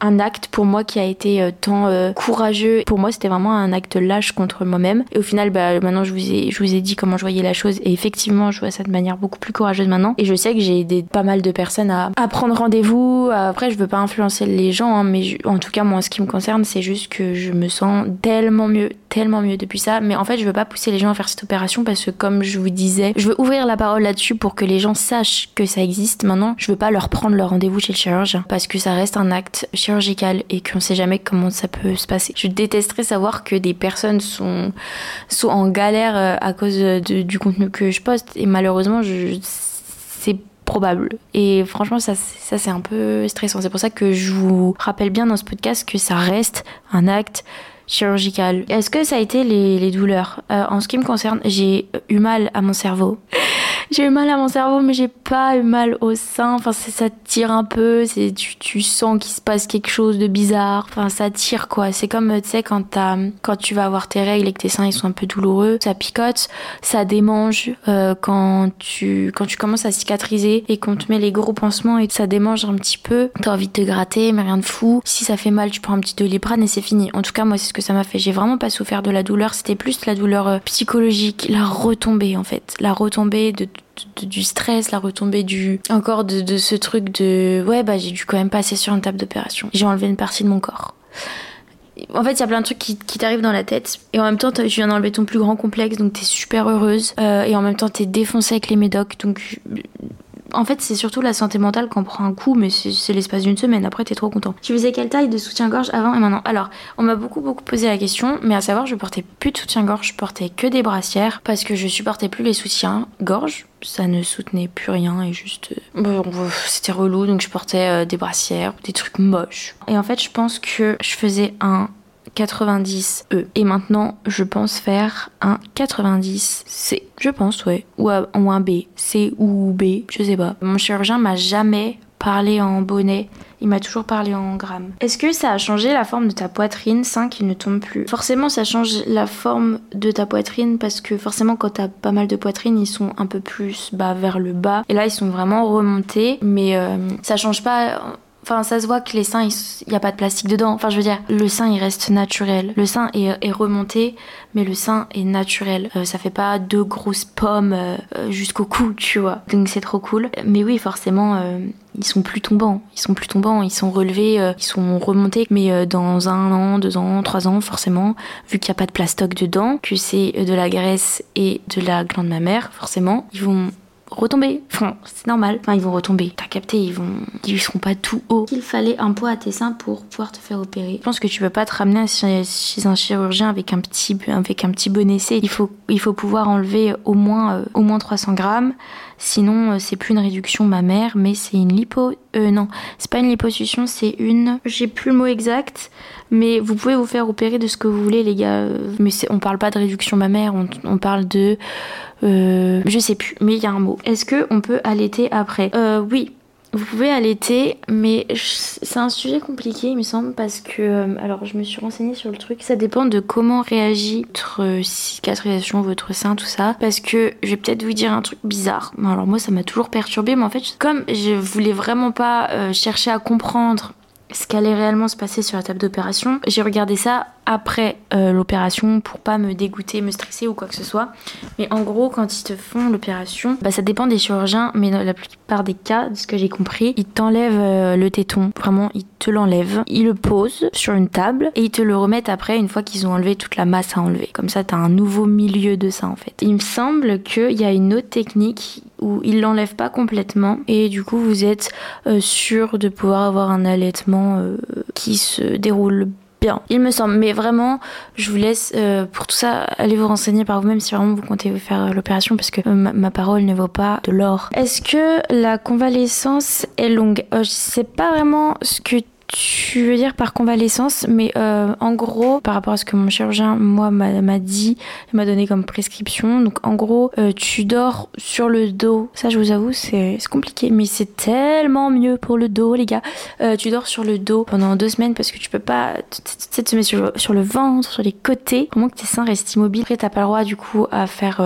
B: un, acte pour moi qui a été euh, tant euh, courageux. Pour moi, c'était vraiment un acte lâche contre moi-même. Et au final, bah, maintenant, je vous, ai, je vous ai dit comment je voyais la chose. Et effectivement, je vois ça de manière beaucoup plus courageuse maintenant. Et je sais que j'ai aidé pas mal de personnes à, prendre rendez-vous. Après, je veux pas influencer les gens, hein, mais en tout cas, moi, ce qui me concerne, c'est juste que je me sens tellement mieux, tellement mieux depuis ça. Mais en fait, je veux pas pousser les gens à faire cette opération parce que, comme je vous je veux ouvrir la parole là-dessus pour que les gens sachent que ça existe. Maintenant, je veux pas leur prendre leur rendez-vous chez le chirurgien parce que ça reste un acte chirurgical et qu'on sait jamais comment ça peut se passer. Je détesterais savoir que des personnes sont, en galère euh, à cause du contenu que je poste et malheureusement, c'est probable. Et franchement, ça, ça c'est un peu stressant. C'est pour ça que je vous rappelle bien dans ce podcast que ça reste un acte chirurgical. Est-ce que ça a été les, douleurs? Euh, En ce qui me concerne, j'ai eu mal à mon cerveau j'ai eu mal à mon cerveau, mais j'ai pas eu mal au sein. Enfin, ça tire un peu, c'est, tu, tu sens qu'il se passe quelque chose de bizarre. Enfin, ça tire quoi. C'est comme, tu sais, quand, quand tu vas avoir tes règles et que tes seins ils sont un peu douloureux, ça picote, ça démange euh, quand, tu, quand tu commences à cicatriser et qu'on te met les gros pansements et ça démange un petit peu. T'as envie de te gratter, mais rien de fou. Si ça fait mal, tu prends un petit doliprane et c'est fini. En tout cas, moi, c'est ce que ça m'a fait. J'ai vraiment pas souffert de la douleur. C'était plus la douleur euh, psychologique, la retombée en fait. La retombée de du stress, la retombée du encore de, ce truc de ouais bah j'ai dû quand même passer sur une table d'opération. J'ai enlevé une partie de mon corps. En fait, il y a plein de trucs qui, t'arrivent dans la tête. Et en même temps, tu viens d'enlever ton plus grand complexe, donc t'es super heureuse. Euh, et en même temps, t'es défoncée avec les médocs. Donc en fait, c'est surtout la santé mentale qu'on prend un coup, mais c'est l'espace d'une semaine. Après, t'es trop content. Tu faisais quelle taille de soutien-gorge avant et maintenant? Alors, on m'a beaucoup, beaucoup posé la question, mais à savoir, je portais plus de soutien-gorge, je portais que des brassières parce que je supportais plus les soutiens-gorge. Ça ne soutenait plus rien et juste. Euh, c'était relou, donc je portais euh, des brassières, des trucs moches. Et en fait, je pense que je faisais un 90E. Et maintenant, je pense faire un 90C. Je pense, ouais. Ou, un B. C ou B, je sais pas. Mon chirurgien m'a jamais parlé en bonnet. Il m'a toujours parlé en grammes. Est-ce que ça a changé la forme de ta poitrine 5 qui ne tombe plus? Forcément, ça change la forme de ta poitrine parce que forcément, quand t'as pas mal de poitrine, ils sont un peu plus bas vers le bas. Et là, ils sont vraiment remontés. Mais euh, ça change pas Enfin, ça se voit que les seins, il n'y a pas de plastique dedans. Enfin, je veux dire, le sein, il reste naturel. Le sein est, remonté, mais le sein est naturel. Euh, ça fait pas deux grosses pommes euh, jusqu'au cou, tu vois. Donc c'est trop cool. Mais oui, forcément, euh, ils sont plus tombants. Ils sont plus tombants. Ils sont relevés, ils sont remontés. Mais dans un an, deux ans, trois ans, forcément, vu qu'il n'y a pas de plastoc dedans, que c'est de la graisse et de la glande mammaire, forcément, ils vont retomber. Enfin, c'est normal. Enfin, ils vont retomber. T'as capté, ils vont, ils seront pas tout hauts. Il fallait un poids à tes seins pour pouvoir te faire opérer. Je pense que tu peux pas te ramener chez, un chirurgien avec un petit, avec un petit bon essai. Il faut, il faut pouvoir enlever au moins, euh, au moins 300 grammes. Sinon, euh, c'est plus une réduction mammaire, mais c'est une lipo. Euh, non, c'est pas une liposuction, c'est une. J'ai plus le mot exact, mais vous pouvez vous faire opérer de ce que vous voulez, les gars. Mais on parle pas de réduction mammaire, on, on parle de euh, je sais plus, mais il y a un mot. Est-ce que on peut allaiter après? Euh, Oui, vous pouvez allaiter, mais c'est un sujet compliqué, il me semble, parce que. Euh, alors, je me suis renseignée sur le truc. Ça dépend de comment réagit votre cicatrisation, votre sein, tout ça. Parce que je vais peut-être vous dire un truc bizarre. Alors, moi, ça m'a toujours perturbé, mais en fait, comme je voulais vraiment pas euh, chercher à comprendre ce qu'allait réellement se passer sur la table d'opération, j'ai regardé ça après euh, l'opération pour pas me dégoûter, me stresser ou quoi que ce soit. Mais en gros, quand ils te font l'opération, bah, ça dépend des chirurgiens, mais dans la plupart des cas, de ce que j'ai compris, ils t'enlèvent euh, le téton. Vraiment, ils te l'enlèvent. Ils le posent sur une table et ils te le remettent après une fois qu'ils ont enlevé toute la masse à enlever. Comme ça, t'as un nouveau milieu de ça en fait. Il me semble qu'il y a une autre technique où ils l'enlèvent pas complètement et du coup vous êtes euh, sûr de pouvoir avoir un allaitement qui se déroule bien, il me semble. Mais vraiment, je vous laisse euh, pour tout ça, allez vous renseigner par vous-même si vraiment vous comptez vous faire euh, l'opération parce que euh, ma, parole ne vaut pas de l'or. Est-ce que la convalescence est longue? Je sais pas vraiment ce que tu veux dire par convalescence, mais euh, en gros, par rapport à ce que mon chirurgien, moi, m'a dit, m'a donné comme prescription, donc en gros, euh, tu dors sur le dos. Ça, je vous avoue, c'est compliqué, mais c'est tellement mieux pour le dos, les gars. Euh, tu dors sur le dos pendant deux semaines parce que tu peux pas, tu sais, te mettre sur, sur, le ventre, sur les côtés, vraiment que tes seins restent immobiles. Après, t'as pas le droit, du coup, à faire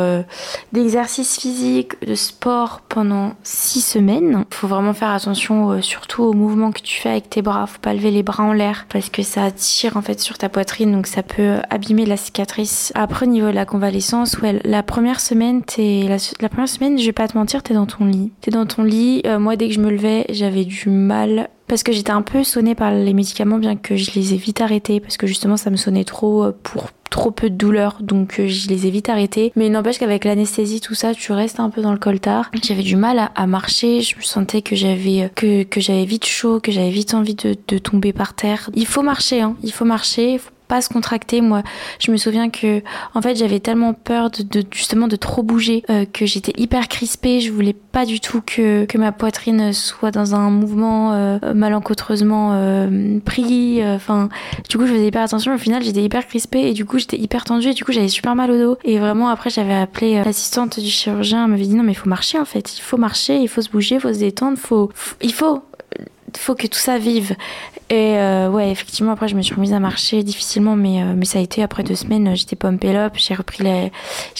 B: d'exercice physique, de sport pendant six semaines. Faut vraiment faire attention, surtout aux mouvements que tu fais avec tes bras faut pas lever les bras en l'air parce que ça tire en fait sur ta poitrine donc ça peut abîmer la cicatrice. Après au niveau de la convalescence, ouais, la première semaine, t'es la, première semaine, je vais pas te mentir, t'es dans ton lit. T'es dans ton lit. Euh, moi dès que je me levais, j'avais du mal parce que j'étais un peu sonnée par les médicaments bien que je les ai vite arrêtés parce que justement ça me sonnait trop euh, pour trop peu de douleur donc euh, je les ai vite arrêtés. Mais n'empêche qu'avec l'anesthésie tout ça tu restes un peu dans le coltard. J'avais du mal à, marcher je me sentais que j'avais que, que j'avais vite chaud que j'avais vite envie de, tomber par terre. Il faut marcher hein. il faut marcher se contracter. Moi, je me souviens que, en fait, j'avais tellement peur de, justement de trop bouger euh, que j'étais hyper crispée. Je voulais pas du tout que, que ma poitrine soit dans un mouvement euh, malencontreusement euh, pris. Enfin, du coup, je faisais hyper attention. Au final, j'étais hyper crispée et du coup, j'étais hyper tendue et du coup, j'avais super mal au dos. Et vraiment, après, j'avais appelé l'assistante du chirurgien. Elle m'avait dit non, mais il faut marcher en fait. Il faut marcher, il faut se bouger, il faut se détendre, faut, il faut faut que tout ça vive. Et euh, ouais, effectivement, après, je me suis remise à marcher difficilement, mais, euh, mais ça a été après deux semaines, j'étais pompée up, j'ai repris,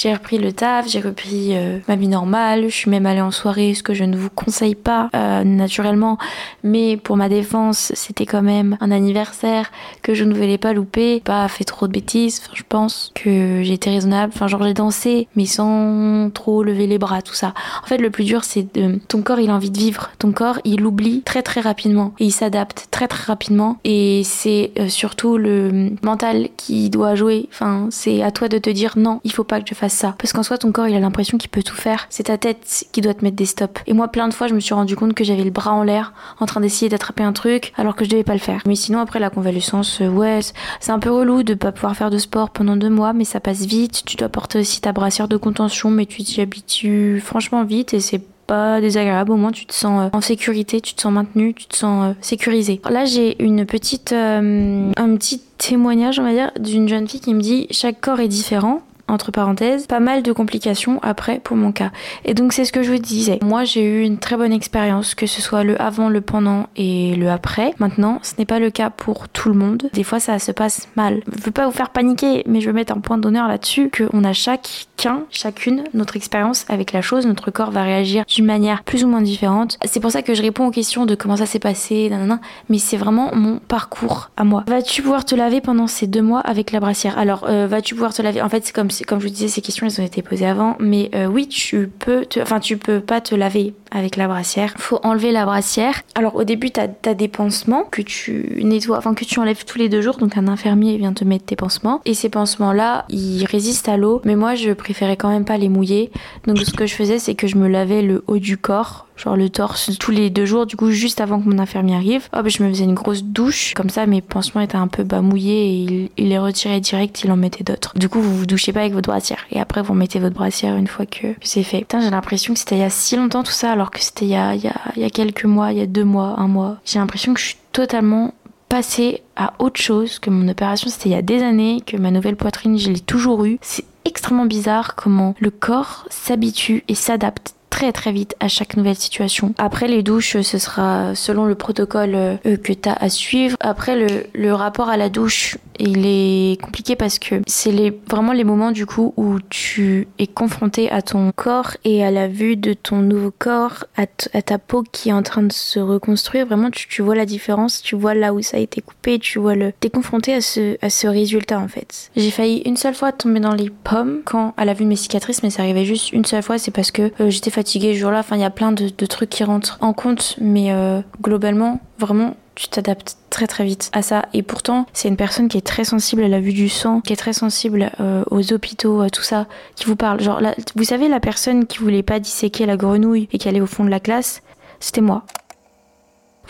B: repris le taf, j'ai repris euh, ma vie normale, je suis même allée en soirée, ce que je ne vous conseille pas naturellement, mais pour ma défense, c'était quand même un anniversaire que je ne voulais pas louper, pas fait trop de bêtises, je pense que j'ai été raisonnable, enfin, genre j'ai dansé, mais sans trop lever les bras, tout ça. En fait, le plus dur, c'est ton corps, il a envie de vivre, ton corps, il oublie très très rapidement, et il s'adapte très très rapidement et c'est euh, surtout le mental qui doit jouer. Enfin, c'est à toi de te dire non, il faut pas que je fasse ça. Parce qu'en soi, ton corps, il a l'impression qu'il peut tout faire. C'est ta tête qui doit te mettre des stops. Et moi, plein de fois, je me suis rendu compte que j'avais le bras en l'air en train d'essayer d'attraper un truc alors que je devais pas le faire. Mais sinon, après la convalescence, euh, ouais, c'est un peu relou de pas pouvoir faire de sport pendant deux mois, mais ça passe vite. Tu dois porter aussi ta brassière de contention, mais tu t'y habitues franchement vite et c'est pas désagréable. Au moins, tu te sens euh, en sécurité, tu te sens maintenu, tu te sens euh, sécurisé. Là, j'ai une petite, euh, un petit témoignage, on va dire, d'une jeune fille qui me dit chaque corps est différent entre parenthèses, pas mal de complications après pour mon cas. Et donc c'est ce que je vous disais. Moi j'ai eu une très bonne expérience, que ce soit le avant, le pendant et le après. Maintenant, ce n'est pas le cas pour tout le monde. Des fois ça se passe mal. Je veux pas vous faire paniquer, mais je veux mettre un point d'honneur là-dessus qu'on a chacun, chacune notre expérience avec la chose. Notre corps va réagir d'une manière plus ou moins différente. C'est pour ça que je réponds aux questions de comment ça s'est passé, nanana, mais c'est vraiment mon parcours à moi. Vas-tu pouvoir te laver pendant ces deux mois avec la brassière? Alors, euh, vas-tu pouvoir te laver? En fait, c'est comme comme je vous disais, ces questions, elles ont été posées avant. Mais euh, oui, tu peux, enfin, tu peux pas te laver avec la brassière. Faut enlever la brassière. Alors au début, tu as, des pansements que tu nettoies, enfin que tu enlèves tous les deux jours. Donc un infirmier vient te mettre tes pansements. Et ces pansements-là, ils résistent à l'eau. Mais moi, je préférais quand même pas les mouiller. Donc ce que je faisais, c'est que je me lavais le haut du corps genre le torse tous les deux jours du coup juste avant que mon infirmier arrive hop je me faisais une grosse douche comme ça mes pansements étaient un peu bas mouillés et il, les retirait direct il en mettait d'autres du coup vous vous douchez pas avec votre brassière et après vous mettez votre brassière une fois que, c'est fait putain j'ai l'impression que c'était il y a si longtemps tout ça que c'était il y a, quelques mois il y a deux mois un mois. J'ai l'impression que je suis totalement passée à autre chose que mon opération c'était il y a des années que ma nouvelle poitrine je l'ai toujours eu c'est extrêmement bizarre comment le corps s'habitue et s'adapte très très vite à chaque nouvelle situation. Après les douches, ce sera selon le protocole euh, que tu as à suivre. Après le, le rapport à la douche, il est compliqué parce que c'est les, vraiment les moments du coup où tu es confronté à ton corps et à la vue de ton nouveau corps, à, ta peau qui est en train de se reconstruire. Vraiment, tu, vois la différence, tu vois là où ça a été coupé, tu vois le. T'es confronté à ce, à ce résultat en fait. J'ai failli une seule fois tomber dans les pommes quand à la vue de mes cicatrices, mais ça arrivait juste une seule fois. C'est parce que euh, j'étais ce jour-là. Enfin, il y a plein de, de, trucs qui rentrent en compte, mais euh, globalement, vraiment, tu t'adaptes très très vite à ça. Et pourtant, c'est une personne qui est très sensible à la vue du sang, qui est très sensible euh, aux hôpitaux, à tout ça, qui vous parle. Genre, vous savez, la personne qui voulait pas disséquer la grenouille et qui allait au fond de la classe, c'était moi.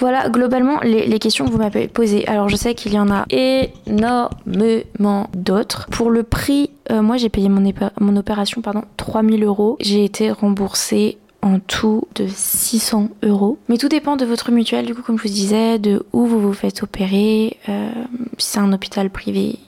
B: Voilà, globalement, les, questions que vous m'avez posées. Alors, je sais qu'il y en a énormément d'autres. Pour le prix, euh, moi, j'ai payé mon, opération, pardon, 3000 euros. J'ai été remboursée en tout de 600 euros. Mais tout dépend de votre mutuelle, du coup, comme je vous disais, de où vous vous faites opérer, euh, si c'est un hôpital privé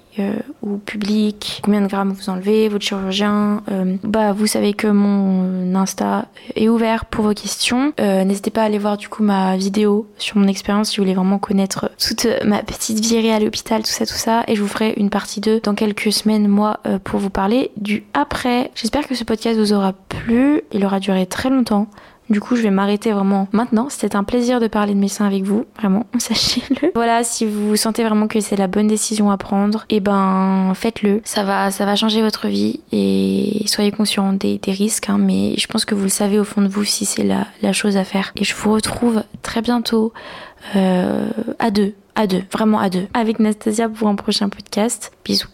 B: ou public, combien de grammes vous enlevez, votre chirurgien. Euh, bah, vous savez que mon Insta est ouvert pour vos questions. Euh, N'hésitez pas à aller voir du coup ma vidéo sur mon expérience si vous voulez vraiment connaître toute ma petite virée à l'hôpital, tout ça, tout ça. Et je vous ferai une partie 2 dans quelques semaines, moi, euh, pour vous parler du après. J'espère que ce podcast vous aura plu. Il aura duré très longtemps. Du coup, je vais m'arrêter vraiment maintenant. C'était un plaisir de parler de médecin avec vous, vraiment, (laughs) sachez-le. Voilà, si vous sentez vraiment que c'est la bonne décision à prendre, et eh ben faites-le. Ça va, changer votre vie et soyez conscient des, risques. Hein, mais je pense que vous le savez au fond de vous si c'est la, la chose à faire. Et je vous retrouve très bientôt euh, à deux, à deux, vraiment à deux, avec Nastasia pour un prochain podcast. Bisous.